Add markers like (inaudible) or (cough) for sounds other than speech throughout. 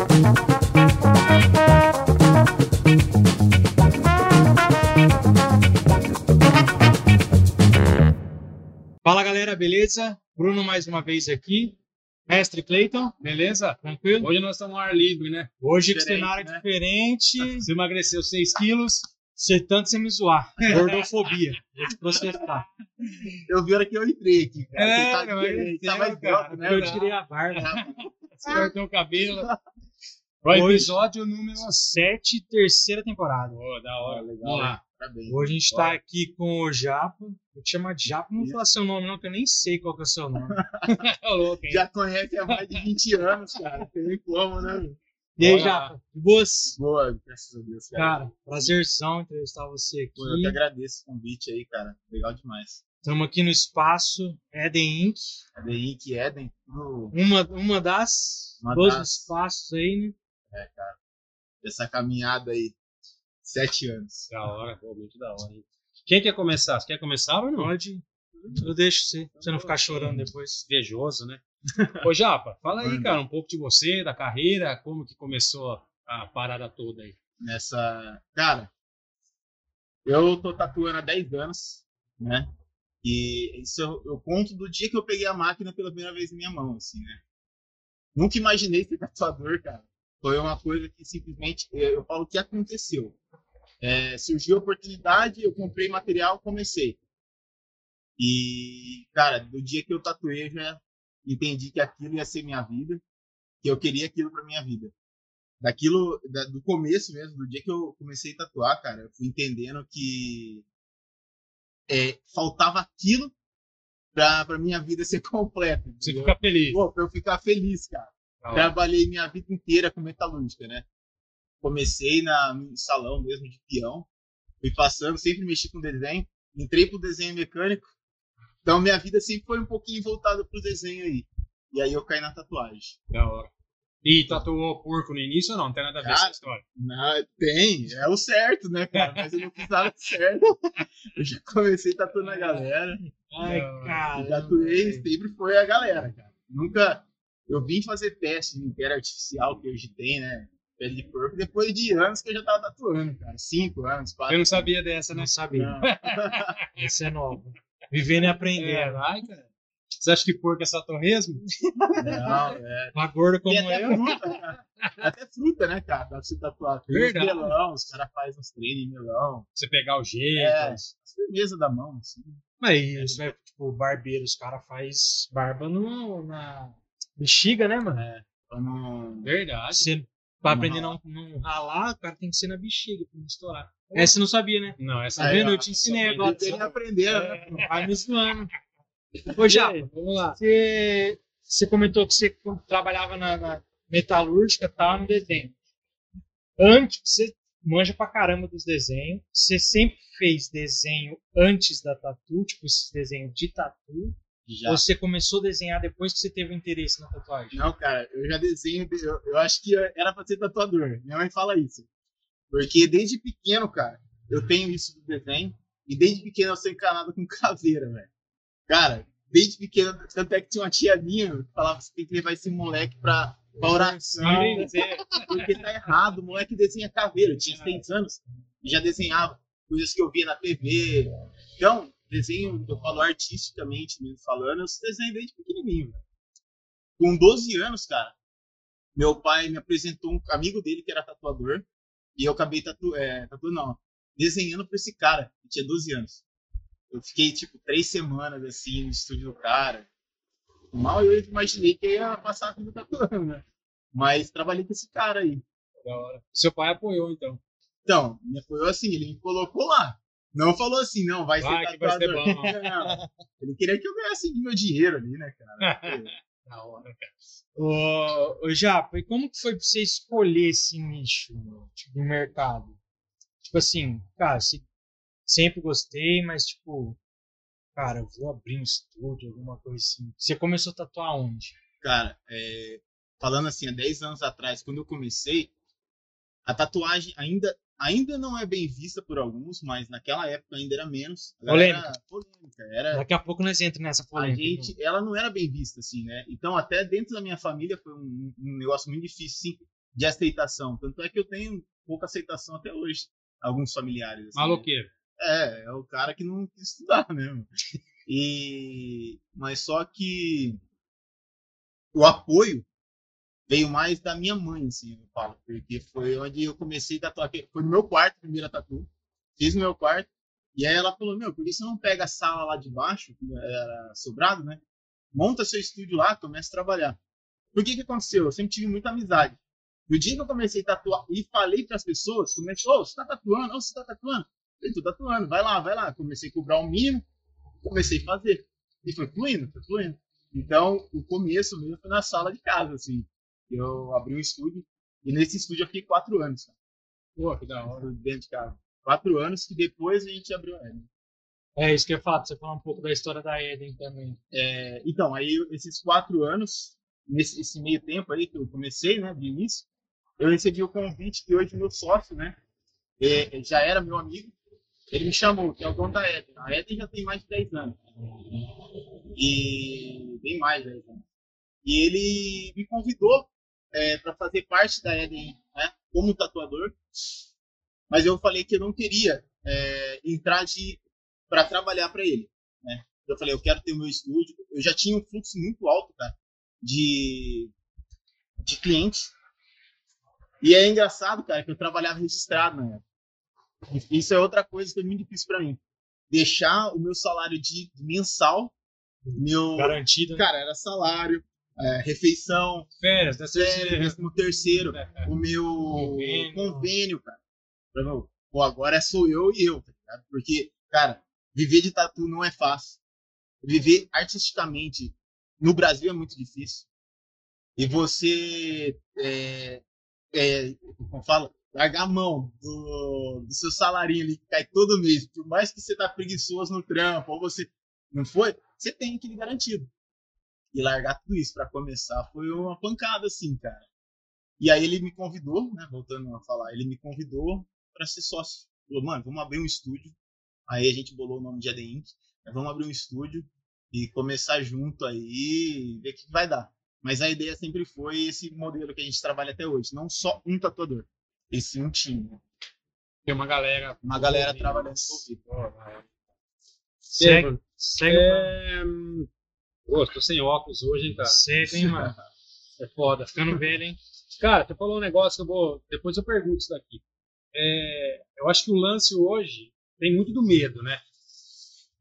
Fala galera, beleza? Bruno mais uma vez aqui. Mestre Cleiton, beleza? Tranquilo? Hoje nós estamos no ar livre, né? Hoje Diferente, cenário né? diferente. Você emagreceu 6 quilos. Você tanto você me zoar. Gordofobia. (laughs) Vou te processar. Eu vi a hora que eu entrei aqui, cara. É, Você tá, não, diferente, tá mais cara, alto, né? eu tirei a barba. Você cortou o cabelo. Hoje- Episódio número 7, terceira temporada. Pô, da hora. legal. Vamos lá. Parabéns. Hoje a gente tá aqui com o Japa. Vou te chamar de Japa. Não vou falar seu nome, não, que eu nem sei qual que é o seu nome. (laughs) (laughs) Tá louco, hein? Já conhece há mais de 20 anos, cara. Tem nem como, né? E aí. Japa? De boas? Boa, graças a Deus, cara. Cara, prazerzão entrevistar você Pô, eu que aqui. agradeço o convite aí, cara. Legal demais. Estamos aqui no espaço Eden Inc. The Inc. Eden, tudo, Uma, uma das Uma dos das. espaços aí, né? É, cara. Dessa caminhada aí. Sete anos. Da hora, pô, muito da hora, hein? Quem quer começar? Você quer começar ou não? Pode. Eu deixo você, pra você não ficar chorando depois. Invejoso, né? (laughs) Ô, Japa, fala aí, cara, um pouco de você, da carreira, como que começou a parada toda aí. Nessa. Cara, eu tô tatuando há 10 anos, né? E isso eu, eu conto do dia que eu peguei a máquina pela primeira vez em minha mão, assim, né? Nunca imaginei ser tatuador, cara. Foi uma coisa que simplesmente, eu, eu falo que aconteceu. É, surgiu a oportunidade, eu comprei material, comecei. E, cara, do dia que eu tatuei, eu já entendi que aquilo ia ser minha vida, que eu queria aquilo pra minha vida. Daquilo, da- do começo mesmo, do dia que eu comecei a tatuar, cara, eu fui entendendo que é, faltava aquilo pra, pra minha vida (laughs) ser completa. Você entendeu? fica feliz. Pô, pra eu ficar feliz, cara. Trabalhei minha vida inteira com metalúrgica, né? Comecei na, no salão mesmo de peão. Fui passando, sempre mexi com desenho. Entrei pro desenho mecânico. Então minha vida sempre foi um pouquinho voltada pro desenho aí. E aí eu caí na tatuagem. Da hora. E tatuou porco no início ou não? Não tem nada a ver com essa Cara, história. Não, tem, é o certo, né, cara? Mas eu não fiz nada certo. (laughs) Eu já comecei tatuando a galera. Ai, cara. Tatuei, sempre foi a galera, cara. Nunca. Eu vim fazer teste de pele artificial, que hoje tem, né? Pele de porco, depois de anos que eu já tava tatuando, cara. Cinco anos, quatro. Eu não sabia dessa, né? Não sabia. Não. (laughs) Esse é novo. Vivendo e É, aprendendo. vai, cara. Você acha que porco é só torresmo? Não, (laughs) é. Uma gorda como até eu. fruta, cara. Até fruta, né, cara? Dá pra você tatuar. Tem Verdade. melão, os caras fazem uns treinos em melão. Você pegar o jeito. É, as firmeza da mão, assim. Mas isso, vai, tipo, barbeiro, os caras faz barba no, na bexiga, né, mano? Pra não. Verdade. Você, pra Não aprender a ralar. não, não ralar, o cara tem que ser na bexiga pra não estourar. Essa você não sabia, né? Não, essa Tá vendo? ó, Eu te ensinei agora. Tem que aprender, né? É, vai me zoando. Ô, Japa, Vamos lá. você, você comentou que você trabalhava na, na metalúrgica, tá no desenho. Antes, você manja pra caramba dos desenhos. Você sempre fez desenho antes da tatu, tipo esses desenhos de tatu. Já. Você começou a desenhar depois que você teve interesse na tatuagem? Não, cara, eu já desenho. Eu, eu acho que era pra ser tatuador. Minha mãe fala isso. Porque desde pequeno, cara, eu tenho isso do desenho. E desde pequeno eu sou encanado com caveira, velho. Cara, desde pequeno, tanto é que tinha uma tia minha que falava: você tem que levar esse moleque pra, pra oração. Porque tá errado, o moleque desenha caveira. Eu tinha seis anos e já desenhava coisas que eu via na TV. Então, desenho, eu falo artisticamente mesmo falando, eu desenho desde pequenininho. velho. Com 12 anos, cara, meu pai me apresentou um amigo dele que era tatuador e eu acabei tatu, é, tatu não, desenhando pra esse cara, que tinha 12 anos. Eu fiquei, tipo, três semanas, assim, no estúdio do cara. Mal eu imaginei que ia passar a vida tatuando, né? Mas trabalhei com esse cara aí. Da hora. Seu pai apoiou, então. Então, me apoiou assim, ele me colocou lá. Não falou assim, não, vai, Vai ser que vai ser tatuador. bom. Não. Ele queria que eu ganhasse meu dinheiro ali, né, cara? (laughs) Da hora, cara. Ô, ô Japa, e como que foi pra você escolher esse nicho meu, tipo, do mercado? Tipo assim, cara, se- sempre gostei, mas tipo, cara, eu vou abrir um estúdio, alguma coisa assim. Você começou a tatuar onde? Cara, é, falando assim, há 10 anos atrás, quando eu comecei, a tatuagem ainda, ainda não é bem vista por alguns, mas naquela época ainda era menos. A Polêmica. polêmica. Era, Daqui a pouco nós entramos nessa a polêmica. gente, ela não era bem vista, assim, né? Então, até dentro da minha família foi um, um negócio muito difícil, assim, de aceitação. Tanto é que eu tenho pouca aceitação até hoje. Alguns familiares. Assim, né? Maloqueiro. É, é o cara que não quis estudar mesmo. E mas só que o apoio veio mais da minha mãe, assim, eu falo, porque foi onde eu comecei a tatuar, foi no meu quarto, primeira tatu. Fiz no meu quarto. E aí ela falou: "Meu, por que você não pega a sala lá de baixo, que era sobrado, né? Monta seu estúdio lá, começa a trabalhar". Por que que aconteceu? Eu sempre tive muita amizade. No dia que eu comecei a tatuar e falei para as pessoas, começou, oh, você tá tatuando? Oh, você tá tatuando? Eu tô tatuando, vai lá, vai lá. Comecei a cobrar o mínimo, comecei a fazer. E foi fluindo, foi fluindo. Então, o começo mesmo foi na sala de casa, assim. Eu abri um estúdio, e nesse estúdio eu fiquei quatro anos, cara. Pô, que da hora. Dentro de casa. Quatro anos que depois a gente abriu a Eden. É isso que eu ia falar, pra você falar um pouco da história da Eden também. É, então, aí esses quatro anos, nesse esse meio tempo aí que eu comecei, né, de início, eu recebi o convite que hoje meu sócio, né, é, já era meu amigo, ele me chamou, que é o dono da Eden. A Eden já tem mais de 10 anos. E bem mais de 10 anos. E ele me convidou é, para fazer parte da Eden né, como tatuador. Mas eu falei que eu não queria é, entrar de para trabalhar para ele. Né? Eu falei, eu quero ter o meu estúdio. Eu já tinha um fluxo muito alto, cara, de, de clientes. E é engraçado, cara, que eu trabalhava registrado na época. Isso é outra coisa que é muito difícil para mim. Deixar o meu salário de mensal, meu Garantido. né? cara, era salário, é, refeição, Férias, ser. férias, no terceiro, o meu Convênio. convênio, cara. Meu, Pô, agora sou eu e eu, tá ligado? Porque, cara, viver de tatu não é fácil. Viver artisticamente no Brasil é muito difícil. E você, é, é, como fala, largar a mão do, do seu salarinho ali que cai todo mês, por mais que você tá preguiçoso no trampo, ou você não foi, você tem aquele garantido. E largar tudo isso para começar foi uma pancada, assim, cara. E aí ele me convidou, né, voltando a falar, ele me convidou para ser sócio. Falou, mano, vamos abrir um estúdio. Aí a gente bolou o nome de AD Inc. né, Vamos abrir um estúdio e começar junto aí e ver o que vai dar. Mas a ideia sempre foi esse modelo que a gente trabalha até hoje. Não só um tatuador, e sim um time. Tem uma galera. Uma galera trabalhando envolvida. Segue, segue É... Pô, tô sem óculos hoje, hein, cara? Segue, hein, mano. (laughs) É foda. Ficando velho, hein? Cara, você falou um negócio que eu vou. Depois eu pergunto isso daqui. É, eu acho que o lance hoje tem muito do medo, né?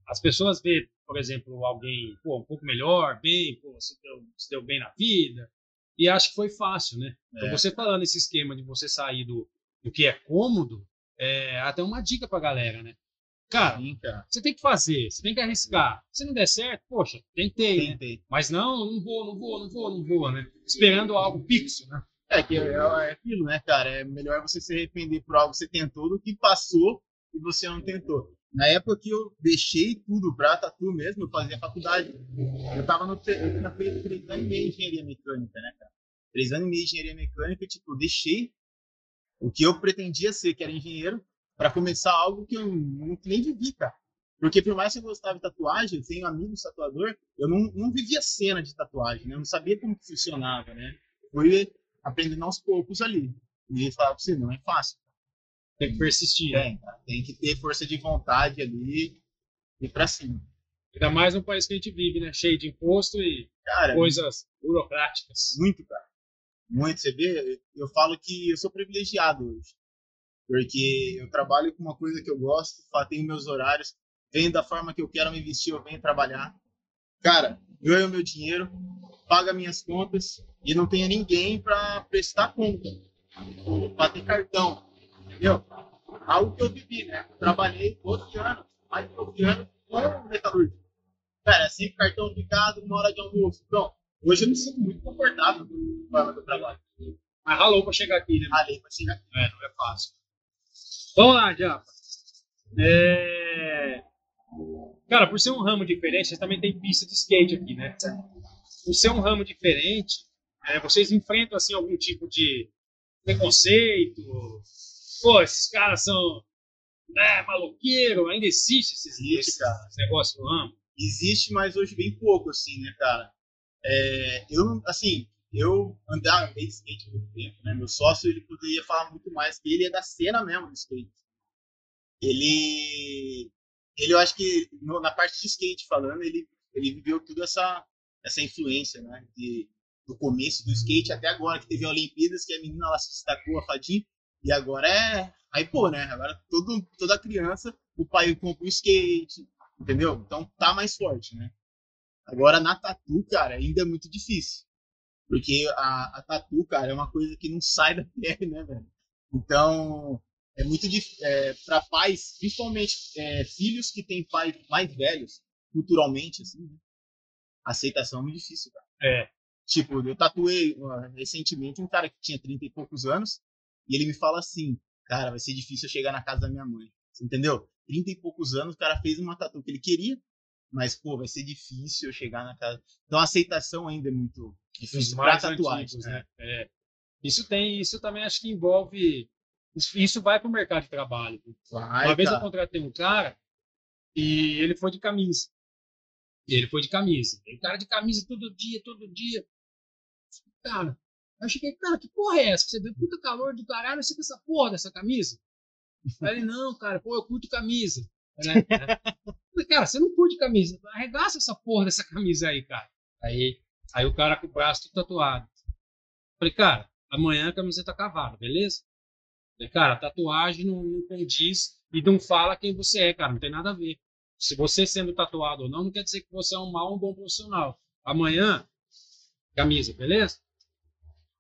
As pessoas vê, por exemplo, alguém pô, um pouco melhor, bem, pô, se deu, se deu bem na vida, e acha que foi fácil, né? Então, É. você falando esse esquema de você sair do, do que é cômodo, é até uma dica pra galera, né? Cara, Sim, cara. você tem que fazer, você tem que arriscar. Se não der certo, poxa, tentei, né? Tentei. Mas não, não vou, não vou, não vou, não vou, né? Esperando algo fixo, né? É que é, é aquilo, né, cara? É melhor você se arrepender por algo que você tentou do que passou e você não tentou. Na época que eu deixei tudo pra tatu mesmo, eu fazia faculdade. Eu tava no. Eu três anos e meio de engenharia mecânica, né, cara? Três anos e meio de engenharia mecânica, tipo, eu deixei o que eu pretendia ser, que era engenheiro, pra começar algo que eu nem vivi, cara. Porque por mais que eu gostava de tatuagem, eu tenho amigos tatuador, eu não, não vivia cena de tatuagem, né? Eu não sabia como que funcionava, né? Fui aprendendo aos poucos ali. E falar pra você, não é fácil. Tem que persistir. né? Tem, que ter força de vontade ali e pra cima. Ainda mais no país que a gente vive, né? Cheio de imposto e Cara, coisas burocráticas. muito, cara. Muito. Você vê, eu falo que eu sou privilegiado hoje. Porque eu trabalho com uma coisa que eu gosto, tenho meus horários, venho da forma que eu quero me vestir, eu venho trabalhar. Cara, ganho meu dinheiro, pago minhas contas e não tenho ninguém para prestar conta, para ter cartão. Entendeu? Algo que eu vivi, né? Trabalhei 12 anos, mais de 12 anos com metalúrgico. Cara, sempre cartão ficado, uma hora de almoço. Então, hoje eu me sinto muito confortável com a forma que eu trabalho. Mas ralou pra chegar aqui, né? Ralei pra chegar aqui. É, não é fácil. Vamos lá, Japa. É... Cara, por ser um ramo diferente, vocês também tem pista de skate aqui, né? Por ser um ramo diferente, é, vocês enfrentam assim algum tipo de preconceito? Pô, esses caras são é, maloqueiro, ainda existe esses, Existe, esses, cara. negócios no ramo? Existe, mas hoje bem pouco, assim, né, cara? É, eu, assim, eu andava de skate há muito tempo, né? Meu sócio, ele poderia falar muito mais, que ele é da cena mesmo do skate. Ele, ele eu acho que no, na parte de skate falando, ele, ele viveu toda essa, essa influência, né? De, do começo do skate até agora, que teve a Olimpíadas, que a menina ela se destacou, a Fadinha, e agora é. Aí, pô, né? Agora todo, toda criança, o pai compra um skate, entendeu? Então tá mais forte, né? Agora na tatu, cara, ainda é muito difícil. Porque a, a tatu, cara, é uma coisa que não sai da (laughs) pele, né, velho? Então, é muito difícil. É, para pais, principalmente é, filhos que têm pais mais velhos, culturalmente, assim, né? Aceitação é muito difícil, cara. É. Tipo, eu tatuei uh, recentemente um cara que tinha 30 e poucos anos, e ele me fala assim, cara, vai ser difícil eu chegar na casa da minha mãe. Você entendeu? 30 e poucos anos, o cara fez uma tatu que ele queria, mas, pô, vai ser difícil eu chegar na casa. Então a aceitação ainda é muito difícil para tatuagem. Antigos, né? É. Isso tem, isso também acho que envolve. Isso vai para o mercado de trabalho. Vai, Uma vez cara. eu contratei um cara e ele foi de camisa. E ele foi de camisa. Tem cara de camisa todo dia, todo dia. Cara, eu cheguei, cara, que porra é essa? Você vê puta calor do caralho, você com essa porra dessa camisa? Aí ele, não, cara, pô, eu curto camisa. Né? (laughs) Cara, você não curte camisa. Arregaça essa porra dessa camisa aí, cara. Aí, aí o cara com o braço tudo tatuado. Falei, cara, amanhã a camiseta cavada, beleza? Falei, cara, tatuagem não, não condiz e não fala quem você é, cara. Não tem nada a ver. Se você sendo tatuado ou não, não quer dizer que você é um mau ou um bom profissional. Amanhã, camisa, beleza?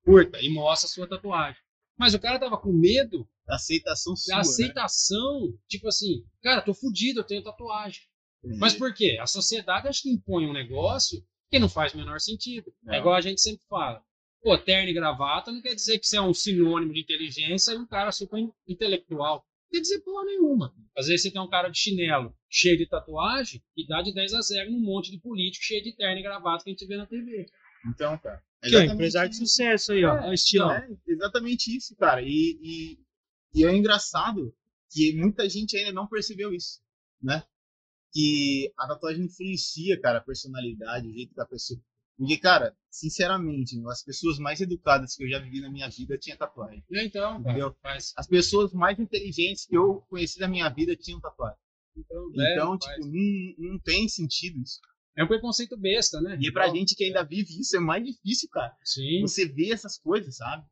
Curta e mostra a sua tatuagem. Mas o cara tava com medo A aceitação sua. a aceitação, tipo assim, cara, tô fudido, eu tenho tatuagem. né? Mas por quê? A sociedade acho que impõe um negócio que não faz o menor sentido. Não. É igual a gente sempre fala. Pô, terno e gravata não quer dizer que você é um sinônimo de inteligência e um cara super in- intelectual. Não quer dizer porra nenhuma. Às vezes você tem um cara de chinelo cheio de tatuagem e dá de 10 a 0 num monte de político cheio de terno e gravata que a gente vê na TV. Então, cara. é ó, exatamente empresário de sucesso aí, ó. É, Olha o estilão. É, exatamente isso, cara. E, e, e é engraçado que muita gente ainda não percebeu isso, né? Que a tatuagem influencia, cara, a personalidade, o jeito da pessoa. Porque, cara, sinceramente, as pessoas mais educadas que eu já vivi na minha vida tinham tatuagem. Então, cara, Entendeu? faz. As pessoas mais inteligentes que eu conheci na minha vida tinham tatuagem. Então, Então, é, tipo, não, não tem sentido isso. é um preconceito besta, né? E pra Então, gente que ainda vive isso é mais difícil, cara. Sim. Você vê essas coisas, sabe?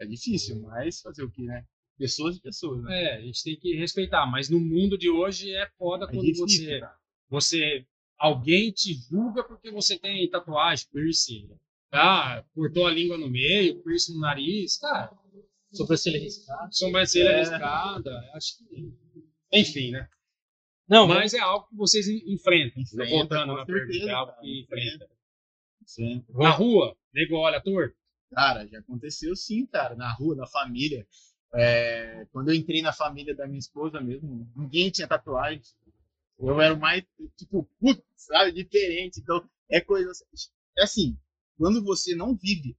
É difícil, mas fazer o que, né? Pessoas e pessoas, né? É, a gente tem que respeitar, mas no mundo de hoje é foda É quando difícil, você, cara. você alguém te julga porque você tem tatuagem, piercing, ah, cortou a língua no meio, piercing no nariz, cara, Sobrancelha riscada. sobrancelha É. arriscada, acho que enfim, né? Não, Mas é algo que vocês en- enfrentam, Enfrenta, voltando na certeza, pergunta, é algo que enfrenta. Sim. Na rua, nego olha torto, Cara, já aconteceu sim, cara, na rua, na família. É, quando eu entrei na família da minha esposa mesmo, ninguém tinha tatuagem. Eu era mais, tipo, putz, sabe, diferente. Então, é coisa assim. É assim, quando você não vive,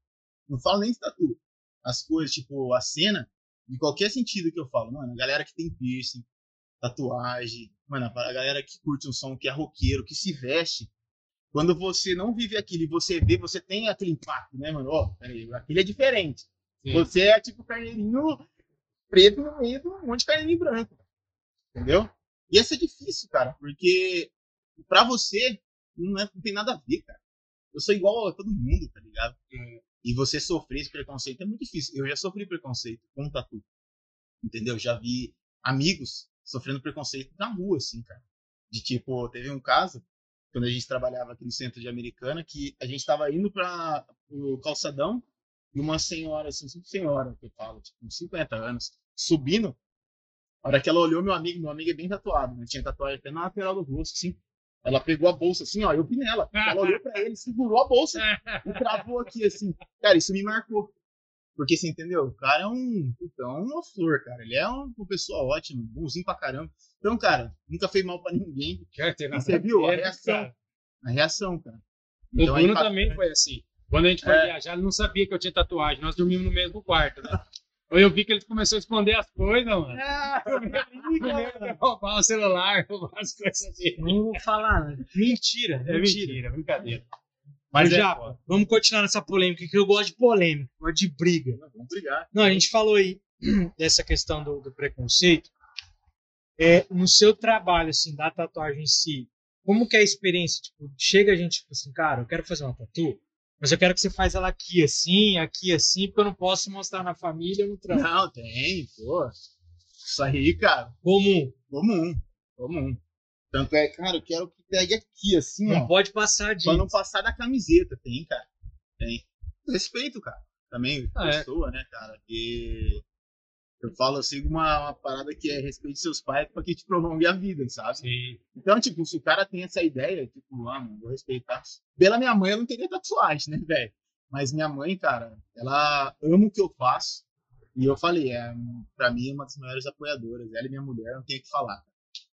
não falo nem de tatu, as coisas, tipo, a cena, de qualquer sentido que eu falo, mano, a galera que tem piercing, tatuagem, mano, a galera que curte um som, que é roqueiro, que se veste, quando você não vive aquilo e você vê, você tem aquele impacto, né, mano? Ó, peraí, aquilo é diferente. Sim. Você é tipo carneirinho preto no meio de um monte de carneirinho branco. Entendeu? E isso é difícil, cara, porque pra você não, é- não tem nada a ver, cara. Eu sou igual a todo mundo, tá ligado? E você sofrer esse preconceito é muito difícil. Eu já sofri preconceito com tatu. Entendeu? Já vi amigos sofrendo preconceito na rua, assim, cara. De tipo, teve um caso, quando a gente trabalhava aqui no centro de Americana, que a gente tava indo para o calçadão e uma senhora, assim, senhora que eu falo, tipo, uns 50 anos, subindo. A hora que ela olhou meu amigo, meu amigo é bem tatuado, né? Tinha tatuagem até na lateral do rosto, assim. Ela pegou a bolsa, assim, ó, eu vi nela. Ela olhou pra ele, segurou a bolsa e travou aqui, assim. Cara, isso me marcou. Porque você entendeu? O cara é um. Puta, é uma flor, cara. Ele é um- uma pessoa ótima, bonzinho pra caramba. Então, cara, nunca fez mal pra ninguém. Quer ter E você viu a reação? cara. A reação, cara. O Então, é Bruno também foi assim. Quando a gente foi É. viajar, ele não sabia que eu tinha tatuagem. Nós dormimos no mesmo quarto, né? Eu vi que ele começou a esconder as coisas, mano. (laughs) É, roubar o celular, roubar as coisas assim. Não vou falar, né? Mentira, É mentira. mentira, brincadeira. Mas é foda. vamos continuar nessa polêmica, que eu gosto de polêmica, gosto de briga. Vamos brigar. Não, a gente falou aí (clears throat) dessa questão do, do preconceito. É, no seu trabalho, assim, da tatuagem em si, como que é a experiência? Tipo, chega a gente, tipo assim, cara, eu quero fazer uma tatu, mas eu quero que você faz ela aqui assim, aqui assim, porque eu não posso mostrar na família no trampo. Não, tem, pô. Isso aí, cara, Comum. comum. Comum. Tanto é, cara, eu quero que pegue aqui, assim, Não ó. pode passar de. Pra não passar da camiseta. Tem, cara. Tem. Respeito, cara. Também, Ah, é. pessoa, né, cara? Que eu falo assim uma, uma parada que é respeite seus pais pra que te prolongue a vida, sabe? Sim. Então, tipo, se o cara tem essa ideia, tipo, ah, mano, vou respeitar. Pela minha mãe, eu não teria tatuagem, né, velho? Mas minha mãe, cara, ela ama o que eu faço. E eu falei, é, pra mim, é uma das maiores apoiadoras. Ela e minha mulher, não tem o que falar.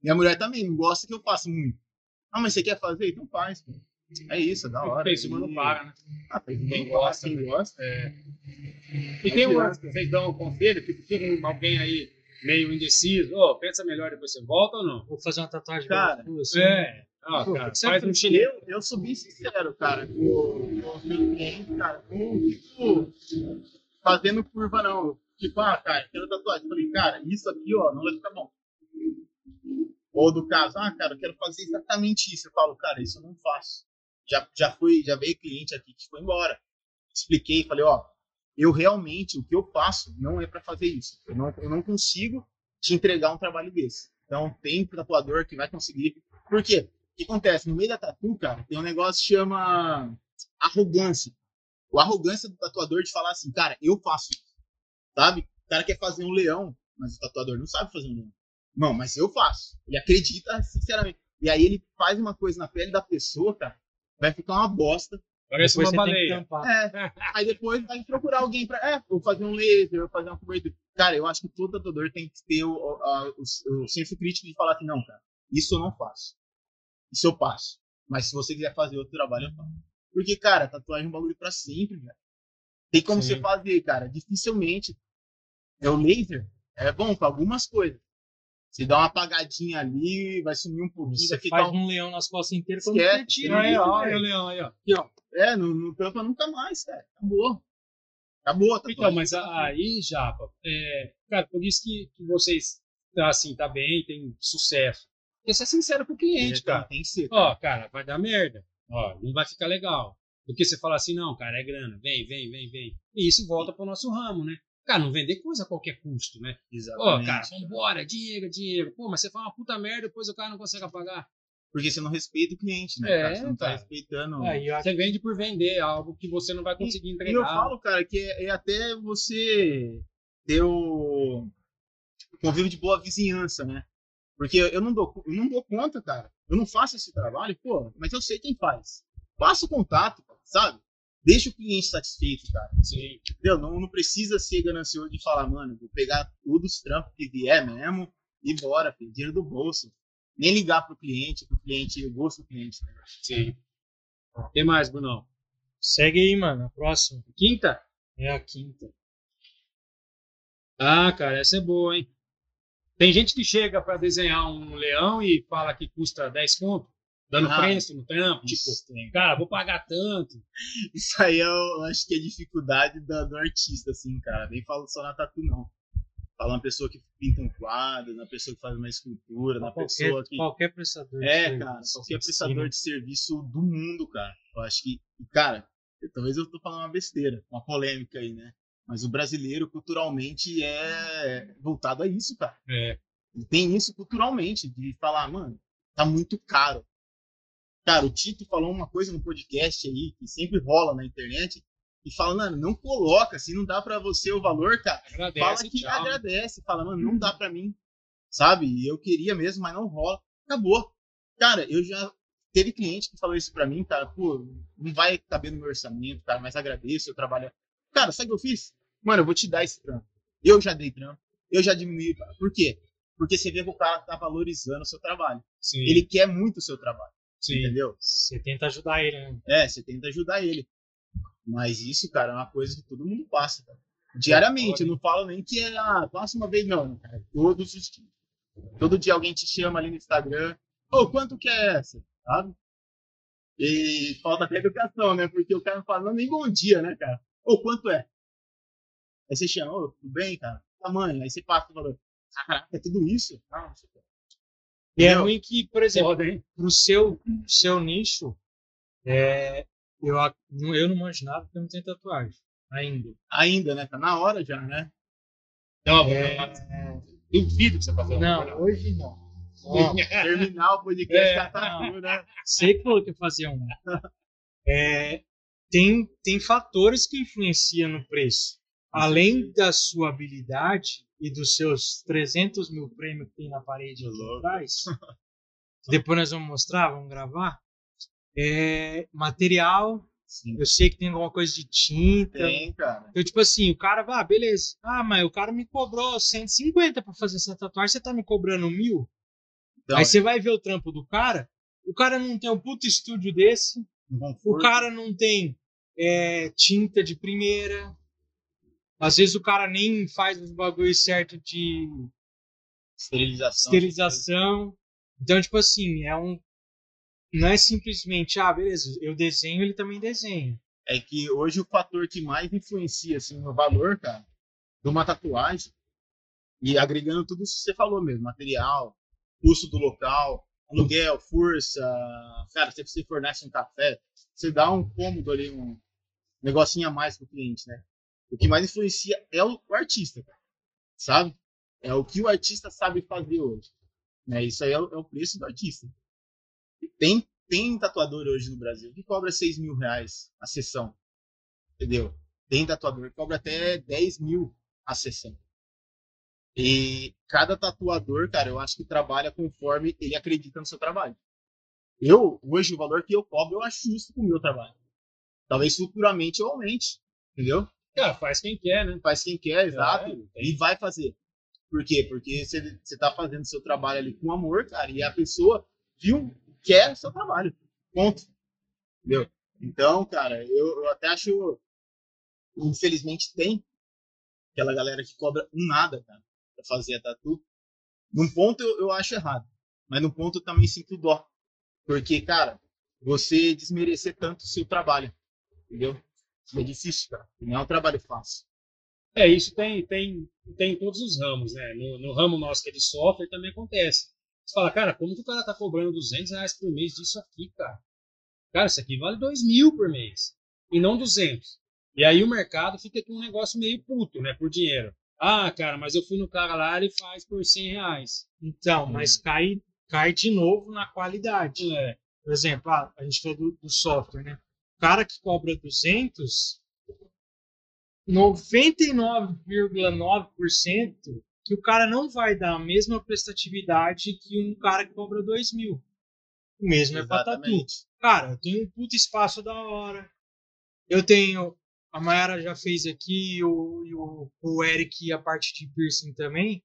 Minha mulher também não gosta que eu faça muito. Ah, mas você quer fazer? Então faz, pô. É isso, é da hora. Fez uma não E- para, né? Ah, Quem gosta, quem né? gosta. E tem um vocês dão um conselho, tipo, fica alguém aí meio indeciso, ô, pensa melhor depois você volta ou não? Vou fazer uma tatuagem Cara, pra você. É. Ó, Pô, cara, faz é um filho Eu, eu sou bem sincero, cara, com, com os meus clientes, cara. Com, tipo, fazendo curva, não. Tipo, ah, cara, quero tatuagem. Eu Falei, cara, isso aqui, ó, não vai ficar bom. Ou do caso, ah, cara, eu quero fazer exatamente isso. Eu falo, cara, isso eu não faço. Já, já foi, já veio cliente aqui que foi embora. Expliquei, falei, ó, eu realmente, o que eu faço não é para fazer isso. Eu não, eu não consigo te entregar um trabalho desse. Então, tem tatuador que vai conseguir. Por quê? O que acontece? No meio da tatu, cara, tem um negócio que chama arrogância. O arrogância do tatuador de falar assim, cara, eu faço. Sabe? O cara quer fazer um leão, mas o tatuador não sabe fazer um leão. Não, mas eu faço. Ele acredita sinceramente. E aí ele faz uma coisa na pele da pessoa, cara, vai ficar uma bosta. Parece Depois uma você tem que baleia. tampar. É. Aí depois vai procurar alguém pra. É, vou fazer um laser, vou fazer uma cobertura. Cara, eu acho que todo tatuador tem que ter o, o, a- o- o senso crítico de falar assim, não, cara, isso eu não faço. Isso eu passo. Mas se você quiser fazer outro trabalho, eu faço. Porque, cara, tatuagem é um bagulho pra sempre, velho. Tem como Sim. você fazer, cara. Dificilmente. É o laser. É bom pra algumas coisas. Você dá uma apagadinha ali, vai sumir um pouquinho, Você faz um... um leão nas costas inteiras quando você tira. Aí, ó, olha o leão aí, ó. É, não, não tampa nunca mais, cara. Acabou. Acabou a tatuagem. Então, mas aí, Japa, é, cara, por isso que, que vocês, tá, assim, tá bem, tem sucesso. Porque você é sincero com o cliente, Tem- cara. Tem que ser. Ó, cara, vai dar merda. Ó, não vai ficar legal. Do que você falar assim, não, cara, é grana, vem, vem, vem, vem. E isso volta pro nosso ramo, né? Cara, não vender coisa a qualquer custo, né? Ó, Exatamente. cara, vambora, dinheiro, dinheiro. Pô, mas você faz uma puta merda, depois o cara não consegue pagar. Porque você não respeita o cliente, né? É, cara? Você não tá cara. respeitando. Ó, Você vende por vender algo que você não vai conseguir E entregar. eu falo, cara, que é, é até você ter o convívio de boa vizinhança, né? Porque eu não dou, eu não dou conta, cara. Eu não faço esse trabalho, pô, mas eu sei quem faz. Passa o contato, sabe? Deixa o cliente satisfeito, cara. Sim. Entendeu? Não, não precisa ser ganancioso de falar, mano, vou pegar todos os trampos que vier mesmo e bora, filho, dinheiro do bolso. Nem ligar pro cliente, pro cliente, o gosto do cliente. Né? Sim. O que mais, Brunão? segue aí, mano. A próxima Quinta? é a quinta. Ah, cara, essa é boa, hein? Tem gente que chega pra desenhar um leão e fala que custa 10 conto, dando Ah, preço no trampo. Tipo, tem. cara, vou pagar tanto. Isso aí eu acho que é dificuldade do, do artista, assim, cara. Nem falo só na tatu, não. Fala na pessoa que pinta um quadro, na pessoa que faz uma escultura, na Qualquer, pessoa que. qualquer prestador. de É, serviço cara, qualquer prestador de serviço do mundo, cara. Eu acho que. e, Cara, talvez eu tô falando uma besteira, uma polêmica aí, né? Mas o brasileiro, culturalmente, é voltado a isso, cara. É. Ele tem isso culturalmente, de falar, mano, tá muito caro. Cara, o Tito falou uma coisa no podcast aí, que sempre rola na internet, e fala, mano, não coloca, se não dá pra você o valor, cara, Agradece, fala que tchau. agradece, fala, mano, não dá pra mim, sabe? E eu queria mesmo, mas não rola. Acabou. Cara, eu já teve cliente que falou isso pra mim, cara, pô, não vai caber no meu orçamento, cara, mas agradeço, eu trabalho. Cara, sabe o que eu fiz? Mano, eu vou te dar esse trampo. Eu já dei trampo, eu já diminuí. Por quê? Porque você vê que o cara tá valorizando o seu trabalho. Sim, Ele quer muito o seu trabalho, sim. entendeu? Você tenta ajudar ele, né? É, você tenta ajudar ele. Mas isso, cara, é uma coisa que todo mundo passa, cara. Diariamente, eu não falo nem que é, ah, passa uma vez, não, cara. Todos os dias. Todo dia alguém te chama ali no Instagram. Ô, quanto que é essa? Sabe? E falta até educação, né? Porque o cara não fala nem bom dia, né, cara? Ô, quanto é? Aí você chama, ô, tudo bem, cara? Tamanho. Aí você passa e fala, caraca, é tudo isso? Não. E é ruim que, por exemplo, hein? pro seu, seu nicho, é, eu, não- eu não manjo nada porque eu não tenho tatuagem ainda. Ainda, né? Tá na hora já, né? Não, É, duvido que você faça não, hoje não. Não, Terminar o podcast É. já tá tudo, né? Sei que falou que ia fazer um. (laughs) É, tem, tem fatores que influenciam no preço. Além da sua habilidade e dos seus 300 mil prêmios que tem na parede aqui atrás, que (laughs) depois nós vamos mostrar, vamos gravar, é, material, Sim. eu sei que tem alguma coisa de tinta. Tem, cara. Então, tipo assim, o cara vai, ah, beleza. Ah, mas o cara me cobrou 150 pra fazer essa tatuagem, você tá me cobrando mil? Então, Aí você vai ver o trampo do cara, o cara não tem um puto estúdio desse, um o cara não tem é, tinta de primeira. Às vezes o cara nem faz os bagulhos certo de Esterilização. esterilização. Então, tipo assim, é um. Não é simplesmente, ah, beleza, eu desenho, ele também desenha. É que hoje o fator que mais influencia assim, no valor, cara, de uma tatuagem, e agregando tudo isso que você falou mesmo, material, custo do local, aluguel, força, cara, se você fornece um café, você dá um cômodo ali, um negocinho a mais pro cliente, né? O que mais influencia é o, o artista, sabe? É o que o artista sabe fazer hoje. Né? Isso aí é o, é o preço do artista. Tem, tem tatuador hoje no Brasil que cobra 6 mil reais a sessão. Entendeu? Tem tatuador que cobra até 10 mil a sessão. E cada tatuador, cara, eu acho que trabalha conforme ele acredita no seu trabalho. Eu, hoje, o valor que eu cobro, eu acho justo com o meu trabalho. Talvez futuramente eu aumente. Entendeu? Cara, faz quem quer, né? Faz quem quer, exato. É. E vai fazer. Por quê? Porque você, você tá fazendo seu trabalho ali com amor, cara, e a pessoa viu, quer seu trabalho. Ponto. Entendeu? Então, cara, eu, eu até acho. Infelizmente tem aquela galera que cobra um nada, cara, pra fazer a tatu. Num ponto eu, eu acho errado. Mas num ponto eu também sinto dó. Porque, cara, você desmerecer tanto o seu trabalho. Entendeu? É difícil, cara. Não é um trabalho fácil. É, isso tem, tem, tem em todos os ramos, né? No, no ramo nosso que é de software também acontece. Você fala, cara, como que o cara tá cobrando 200 reais por mês disso aqui, cara? Cara, isso aqui vale 2 mil por mês. E não 200. E aí o mercado fica com um negócio meio puto, né? Por dinheiro. Ah, cara, mas eu fui no cara lá, ele faz por 100 reais. Então, mas cai, cai de novo na qualidade. É, Por exemplo, ah, a gente falou do, do software, né? Cara que cobra 200, 99,9% que o cara não vai dar a mesma prestatividade que um cara que cobra 2 mil. O mesmo é pra tatu. Exatamente. Cara, eu tenho um puto espaço da hora. Eu tenho. A Mayara já fez aqui, o, e o, o Eric a parte de piercing também.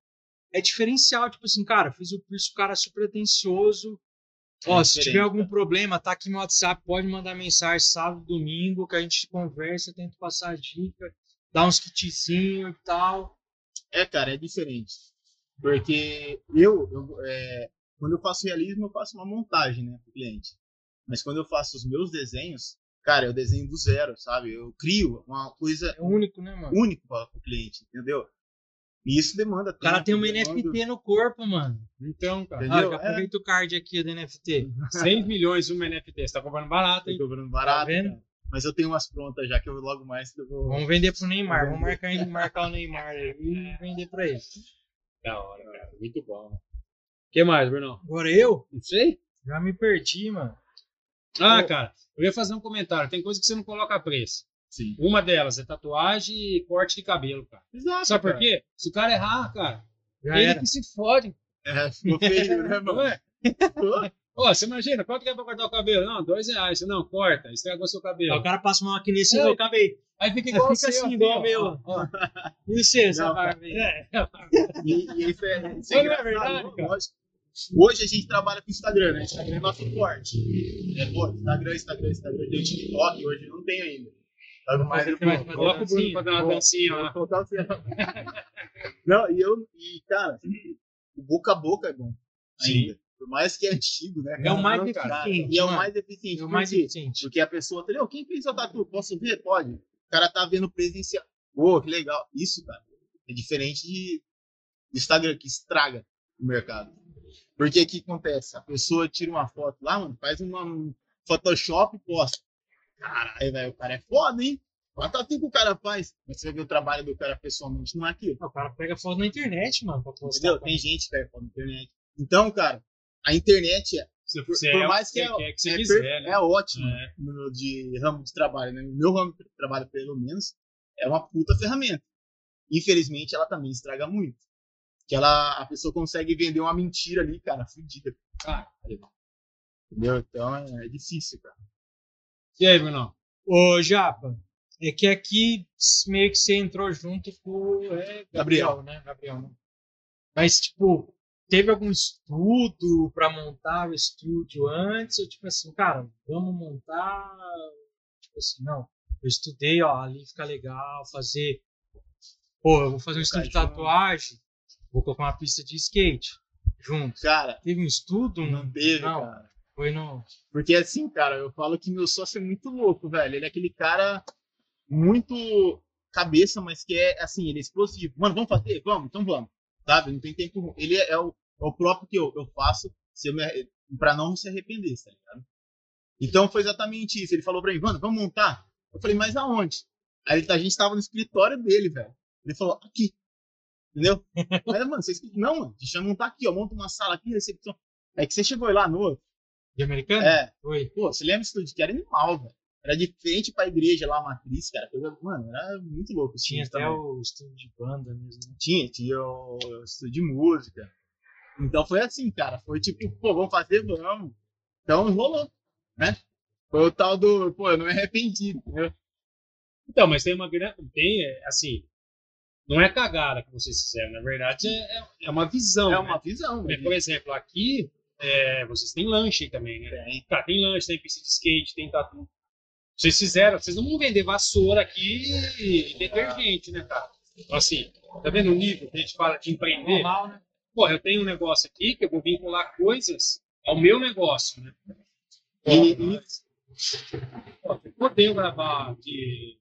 É diferencial, tipo assim, cara, fiz o piercing, o cara é super atencioso. Ó, É se tiver algum problema, tá aqui no WhatsApp, pode mandar mensagem sábado, domingo, que a gente conversa, tento passar dica, dá uns kitzinhos e tal. É, cara, é diferente. Porque eu, eu, é, quando eu faço realismo, eu faço uma montagem, né, pro cliente. Mas quando eu faço os meus desenhos, cara, eu desenho do zero, sabe? Eu crio uma coisa É único, né, mano? única para o cliente, entendeu? E isso demanda O cara tem um demanda- NFT no corpo, mano. então, cara. Ah, Entendeu? já É. aproveita o card aqui do NFT. 6 (laughs) milhões uma NFT. Você tá comprando barato, Eu hein? tô cobrando barato, Tá vendo? cara. Mas eu tenho umas prontas já que eu logo mais eu vou. Vamos vender pro Neymar. Vamos marcar, marcar o Neymar aí e vender pra ele. Da hora, cara. Muito bom. O que mais, Brunão? Agora eu Não sei. já me perdi, mano. Ah, Ô. cara, eu ia fazer um comentário. Tem coisa que você não coloca preço. Sim. Uma delas é tatuagem e corte de cabelo, cara. Exato. Sabe por cara. quê? Se o cara errar, cara, Já ele era. que se fode. É, ficou feio, né, (laughs) Não mano? é? Ó, você imagina, quanto que é pra cortar o cabelo? Não, dois reais. Você, Não, corta, estragou seu Aí cabelo. o cara passa uma maquininha assim, É. eu acabei. Aí fica igual (laughs) Fica assim, igual o meu. E barba aí? É, (laughs) E, e isso é, isso Não é engraçado, verdade, cara? lógico. Hoje a gente trabalha com Instagram, né? Instagram é nosso forte. É, pô, Instagram, Instagram, Instagram. Tem o TikTok, hoje não tem ainda. Sabe, mas Você eu, vai fazer o pra dar uma dancinha lá. o seu. (laughs) Não, e eu, e cara, o boca a boca é bom. Sim. Ainda. Por mais que é antigo, né? É o mais Não, cara. eficiente. E é o mais eficiente. É o mais eficiente. Porque a pessoa, entendeu? Quem fez a tatu? Posso ver? Pode. O cara tá vendo presencial. Pô, que legal. Isso, cara, é diferente de do Instagram, que estraga o mercado. Porque o que acontece? A pessoa tira uma foto lá, mano, faz uma um Photoshop e posta. Caralho, velho, o cara é foda, hein? Olha a tatu que o cara faz. Mas você ver o trabalho do cara pessoalmente, não é aquilo. O cara pega foto na internet, mano, pra postar. Entendeu? Tem gente que pega foto na internet. Então, cara, a internet é, Se por, por é mais que, é, que você é, quiser, per- né? é ótimo É. no, de ramo de trabalho, né? Meu ramo de trabalho, pelo menos, é uma puta ferramenta. Infelizmente, ela também estraga muito. Que ela, a pessoa consegue vender uma mentira ali, cara, fudida. Ah. Entendeu? Então é, é difícil, cara. E aí, Bruno? Ô, Japa, é que aqui meio que você entrou junto com o é, Gabriel, né? Gabriel, né? Mas, tipo, teve algum estudo pra montar o estúdio antes? Ou, tipo assim, cara, vamos montar. Tipo assim, não. Eu estudei, ó, ali fica legal, fazer. Pô, eu vou fazer um estúdio de tatuagem, vou colocar uma pista de skate junto. Cara, Teve um estudo? não teve, Não. cara. Foi no. Porque assim, cara, eu falo que meu sócio é muito louco, velho. Ele é aquele cara muito cabeça, mas que é assim, ele é explosivo. Mano, vamos fazer? Vamos, então vamos. Sabe? Não tem tempo. Ele é, o, é o próprio que eu, eu faço se eu me, pra não se arrepender, tá ligado? Então foi exatamente isso. Ele falou pra mim, mano, vamos montar? Eu falei, mas aonde? Aí a gente tava no escritório dele, velho. Ele falou, aqui. Entendeu? (laughs) Mas, mano, vocês. Não, mano, deixa eu montar aqui, ó. Monta uma sala aqui, recepção. É que você chegou lá no outro. De americano? É, Foi. Pô, você lembra estúdio que era animal, velho? Era de frente pra igreja lá, a matriz, cara. Coisa, mano, era muito louco. Tinha até também. o estúdio de banda mesmo. né? Tinha, tinha o estúdio de música. Então foi assim, cara. Foi tipo, pô, vamos fazer, vamos. Então rolou, né? Foi o tal do, pô, eu não me arrependi, entendeu? Então, mas tem uma grande. Tem, é, assim. Não é cagada que vocês fizeram, na verdade é, é- é uma visão. É né? uma visão, velho. Por exemplo, aqui é, vocês têm lanche também, né? Tem. Tá, tem lanche, tem pista de skate, tem tatu. Vocês fizeram, vocês não vão vender vassoura aqui e detergente, né, cara? Então, assim, tá vendo o nível que a gente fala de empreender? Normal, né? Pô, eu tenho um negócio aqui que eu vou vincular coisas ao meu negócio, né? E, e Pô, eu odeio gravar de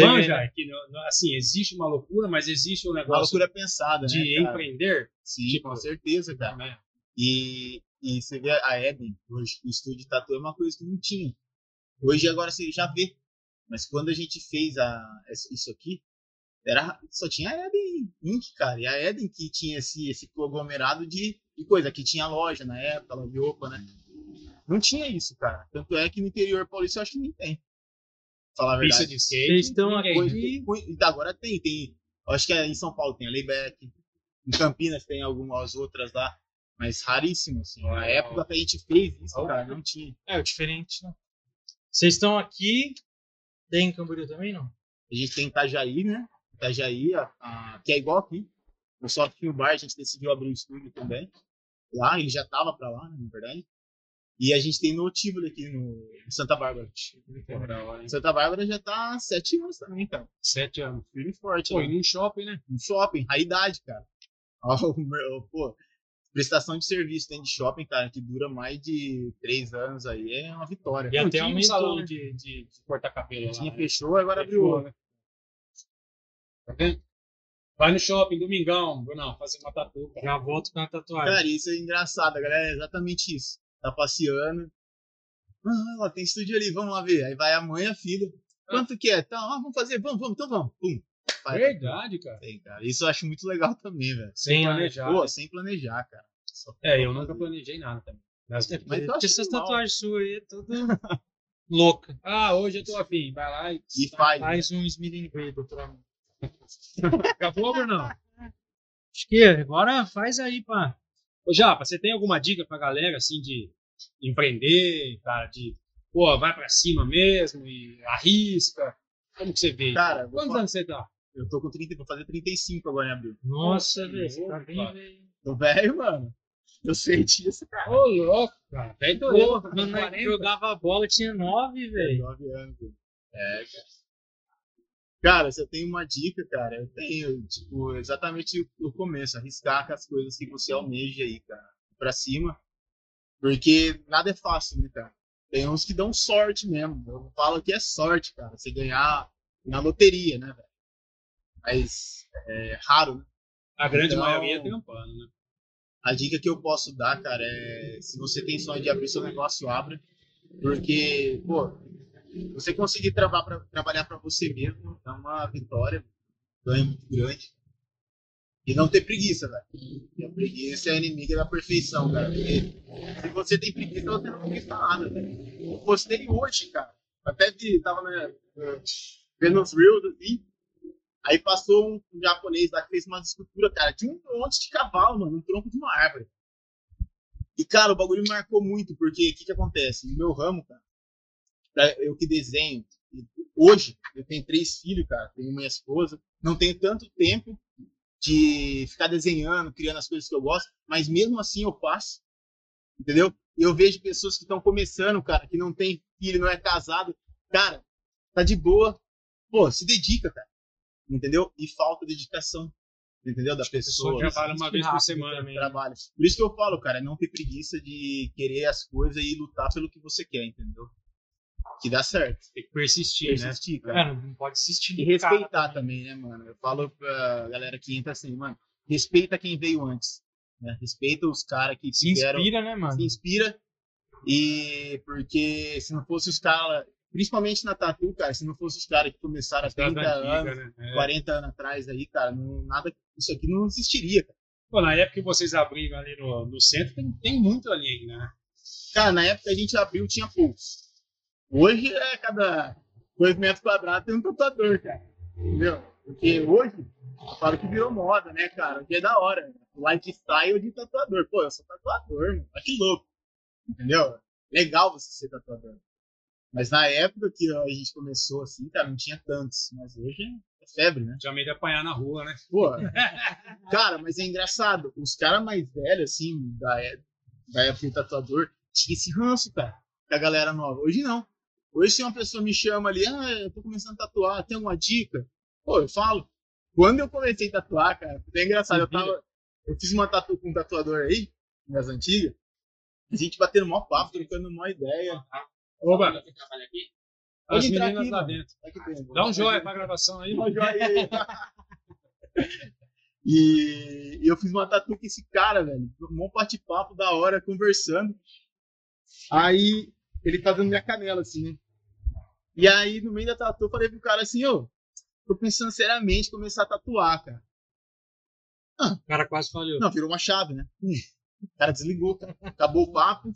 manja, né? é que, não- assim, existe uma loucura, mas existe um uma negócio loucura pensada, de né? cara? empreender. Sim, tipo, com certeza, cara. né? E, e você vê a Eden, hoje, o estúdio de tatu é uma coisa que não tinha. Hoje agora você já vê. Mas quando a gente fez a, isso aqui, era, só tinha a Eden Inc, cara. E a Eden que tinha esse, esse conglomerado de, de coisa. Que tinha loja na época, loja de roupa, né? Não tinha isso, cara. Tanto é que no interior paulista eu acho que nem tem. Pra Falar a Pista verdade. de skate. Vocês estão aqui- agora tem, tem. Acho que é em São Paulo tem a Layback. Em Campinas tem algumas outras lá. Mas raríssimo, assim. Na época que a gente fez isso, cara, não tinha. É, o diferente, né? Vocês estão aqui. Tem em Camboriú também, não? A gente tem Itajaí, né? Itajaí, a, a- que é igual aqui. No Soft Film Bar a gente decidiu abrir um estúdio também. Lá, ele já tava pra lá, né, na verdade. E a gente tem no Tivoli aqui, no Santa Bárbara. Hein? Santa Bárbara já tá há sete anos também, cara. Sete anos. Firme e forte. Pô, né? e num shopping, né? no shopping, raridade, cara. (laughs) Ó, o meu- pô, prestação de serviço dentro de shopping, cara, que dura mais de três anos aí, é uma vitória. E Não, até tinha um aumentou, salão né? de, de, de cortar cabelo lá. Tinha né? fechou, agora Fechou, abriu. né? Tá vendo? Vai no shopping, domingão, Brunão, fazer uma tatu. Já volto com a tatuagem. Cara, isso é engraçado, a galera, é exatamente isso. Tá passeando. Ah, lá tem estúdio ali, vamos lá ver. Aí vai a mãe e a filha. Quanto que é? Tá, ah, vamos fazer, vamos, vamos, então vamos. Pum. Faz. Verdade, cara. Tem, cara. Isso eu acho muito legal também, velho. Sem planejar. Pô, sem planejar, cara. Só É, eu fazer. nunca planejei nada também. Mas- É, Mas eu porque essas tatuagens suas aí é tudo (laughs) louca. Ah, hoje eu tô afim. Vai lá e. E faz. né? Faz um Smith Baby pra mim. Acabou, Brunão? Acho que agora faz aí, pá. Ô, Japa, você tem alguma dica pra galera, assim, de empreender, cara, de, pô, vai pra cima mesmo e arrisca? Como que você vê? Cara, Quantos falar- anos você tá? Eu tô com 30, vou fazer 35 agora em abril. Nossa, velho, você tá bem, velho. Tô velho, mano. Eu sei disso, cara. Ô, louco, cara. Eu, Porra, tô com quando 40. jogava bola tinha nove, velho. 9 anos. velho. É, cara. Cara, se eu tenho uma dica, cara, eu tenho, tipo, exatamente o o começo, arriscar com as coisas que você almeja aí, cara. pra cima. Porque nada é fácil, né, cara? Tem uns que dão sorte mesmo. Eu falo que é sorte, cara. Você ganhar na loteria, né, velho? Mas é raro, né? A grande Então- maioria tem um plano, né? A dica que eu posso dar, cara, é se você tem sonho de abrir seu negócio, abra. Porque, pô, você conseguir trabalhar pra, trabalhar para você mesmo é uma vitória, ganho muito grande. E não ter preguiça, velho. E a preguiça é a inimiga da perfeição, cara. Porque se você tem preguiça, você não conquista nada, velho. Eu postei hoje, cara. Até vi, tava né, vendo os reels, assim. Aí passou um, um japonês lá que fez uma escultura, cara, de um monte de cavalo, mano, um tronco de uma árvore. E, cara, o bagulho me marcou muito, porque o que, que acontece? No meu ramo, cara, eu que desenho, hoje eu tenho três filhos, cara, tenho minha esposa, não tenho tanto tempo de ficar desenhando, criando as coisas que eu gosto, mas mesmo assim eu faço, entendeu? Eu vejo pessoas que estão começando, cara, que não tem filho, não é casado, cara, tá de boa, pô, se dedica, cara, entendeu? E falta dedicação, entendeu? Da pessoa. Só trabalha uma vez por semana. também. trabalho. Por isso que eu falo, cara, não ter preguiça de querer as coisas e lutar pelo que você quer, entendeu? Que dá certo. Tem que persistir, né? Persistir, cara. É, não pode assistir E do cara respeitar também, né, mano? Eu falo pra galera que entra assim, mano, respeita quem veio antes. Né? Respeita os caras que Se fizeram, inspira, né, mano? se inspira. E porque se não fosse os caras, principalmente na tatu, cara, se não fosse os caras que começaram há Cara 30 da antiga, anos, né? É. 40 anos atrás aí, cara, não, nada, isso aqui não existiria, cara. Pô, na época que vocês abriram ali no, no centro, tem, tem muito ali ainda, né? Cara, na época que a gente abriu, tinha poucos. Hoje é cada 2 metros quadrados tem um tatuador, cara. Entendeu? Porque hoje, eu falo que virou moda, né, cara? Que é da hora. Lifestyle de tatuador. Pô, eu sou tatuador, mano. Olha que louco. Entendeu? Legal você ser tatuador. Mas na época que a gente começou assim, cara, não tinha tantos. Mas hoje é febre, né? Já meio de apanhar na rua, né? Pô, (laughs) cara, mas é engraçado. Os caras mais velhos, assim, da, é- da época do tatuador, tinha esse ranço, cara, da galera nova. Hoje não. Hoje, se uma pessoa me chama ali, ah, eu tô começando a tatuar, tem alguma dica? Pô, eu falo. Quando eu comecei a tatuar, cara, é engraçado. Eu, tava, eu fiz uma tatu com um tatuador aí, nas antigas, a gente batendo mó papo, trocando mó ideia. Oba, Pode as entrar meninas aqui, lá mano. dentro. Aqui tem. Dá um joia pra gravação aí. Dá um joia aí. (laughs) E eu fiz uma tatu com esse cara, velho. Um bate-papo da hora, conversando. Aí ele tá dando minha canela, assim, né? E aí, no meio da tatu, eu falei pro cara assim, ô, tô pensando seriamente em começar a tatuar, cara. O cara quase falhou. Não, virou uma chave, né? Hum. O cara desligou, cara. Acabou o papo.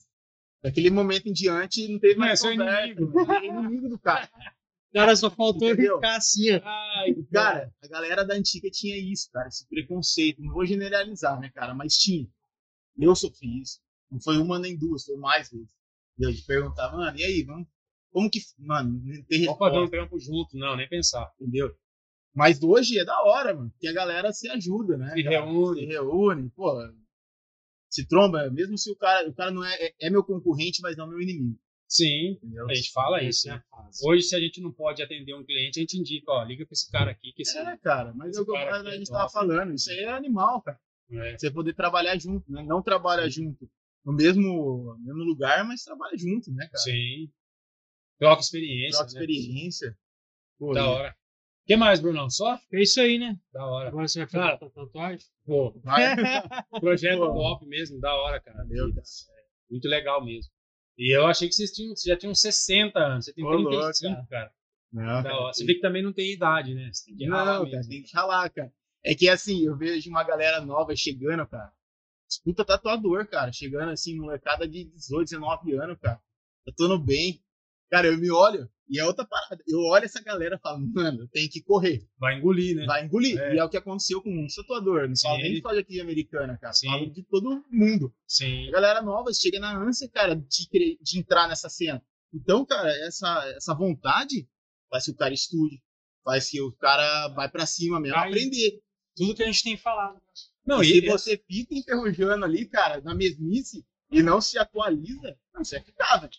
Daquele momento em diante, não teve Não, é mais conversa. inimigo. É inimigo do cara. (laughs) Cara só faltou Entendeu? ficar assim, ó. Ai, Cara, a galera da antiga tinha isso, cara, esse preconceito. Não vou generalizar, né, cara, mas tinha. Eu sofri isso. Não foi uma nem duas, foi mais vezes. Eu de perguntar, mano, e aí, vamos. Como que. Mano, não tem Vamos fazer um resposta, trampo junto. Não, nem pensar. entendeu? Mas hoje é da hora, mano, porque a galera se ajuda, né? Se cara? reúne. Se reúne, pô. Se tromba, mesmo se o cara. O cara não é, é, é meu concorrente, mas não meu inimigo. Sim, Entendeu? a gente fala isso, né? Hoje, se a gente não pode atender um cliente, a gente indica, ó, liga pra esse cara aqui, que esse... É, cara, mas é o que a é gente tava falando. Isso aí é animal, cara. É. Você poder trabalhar junto, né? Não trabalha junto no mesmo, mesmo lugar, mas trabalha junto, né, cara? Sim. Troca experiência, Troca né? experiência. Pô, Da hora. O que mais, Brunão? Só? É isso aí, né? Da hora. Agora você vai Cara, fazer a tatuagem? Pô, vai- (laughs) projeto top mesmo, da hora, cara. Valeu, cara. Muito legal mesmo. E eu achei que vocês, tinham, vocês já tinham 60 anos. Você tem Ô, 35, cara. Não, Da cara, hora. Você vê que também não tem idade, né? Você tem que ralar Não, mesmo. cara, tem que ralar, cara. É que assim, eu vejo uma galera nova chegando, cara. Escuta tatuador, cara. Chegando assim, molecada de 18, 19 anos, cara. Tatuando bem. Cara, eu me olho e é outra parada. Eu olho essa galera e falo, mano, tenho que correr. Vai engolir, né? Vai engolir. É. E é o que aconteceu com um tatuador. Não falo nem só de aqui americana, cara. Sim. Falo de todo mundo. Sim. A galera nova chega na ânsia, cara, de, querer- de entrar nessa cena. Então, cara, essa, essa vontade faz que o cara estude, faz que o cara vai pra cima mesmo, Vai. aprender. Tudo que a gente tem falado. Não, e e, se você fica enferrujando ali, cara, na mesmice, e não se atualiza, não, você é.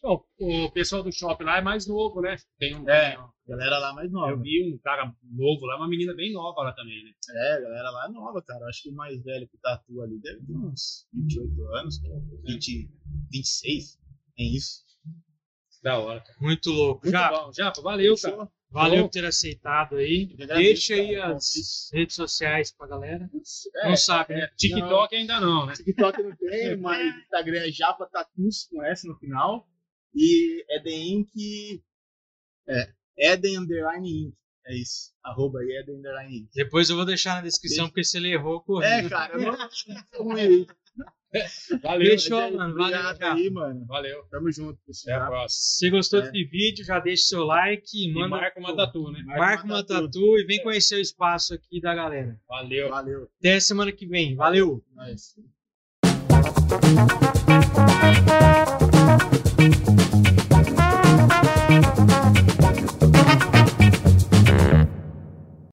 Bom, o pessoal do shopping lá é mais novo, né? Tem um. É. um- Galera lá mais Eu nova. vi um cara novo lá, uma menina bem nova lá também, né? É, a galera lá é nova, cara. Acho que o mais velho que Tatu ali deve ter uns 28 anos, cara. 20, 26. É isso. Da hora, cara. Muito louco. Muito Já, bom. Japa, valeu, cara. Valeu Bom. por ter aceitado aí. Deixa aí as redes sociais pra galera. É, Não sabe, né? É, TikTok ainda não, né? TikTok não tem, mas (laughs) Instagram é Japa Tatus com S no final. E Eden Inc. É, Eden Underline Inc. É isso. Arroba aí, Eden Underline Inc. Depois eu vou deixar na descrição, Deixa. porque se ele errou, corrige. É, cara, eu não tô ruim aí. Valeu. Fechou, mano. Valeu, aí, mano. Valeu. Tamo junto, Até a próxima. Se você gostou É. desse vídeo, já deixa seu like e E manda. marca uma tatu, né? Marca uma tatu e vem conhecer o espaço aqui da galera. Valeu. Valeu. Até semana que vem. Valeu! Nice.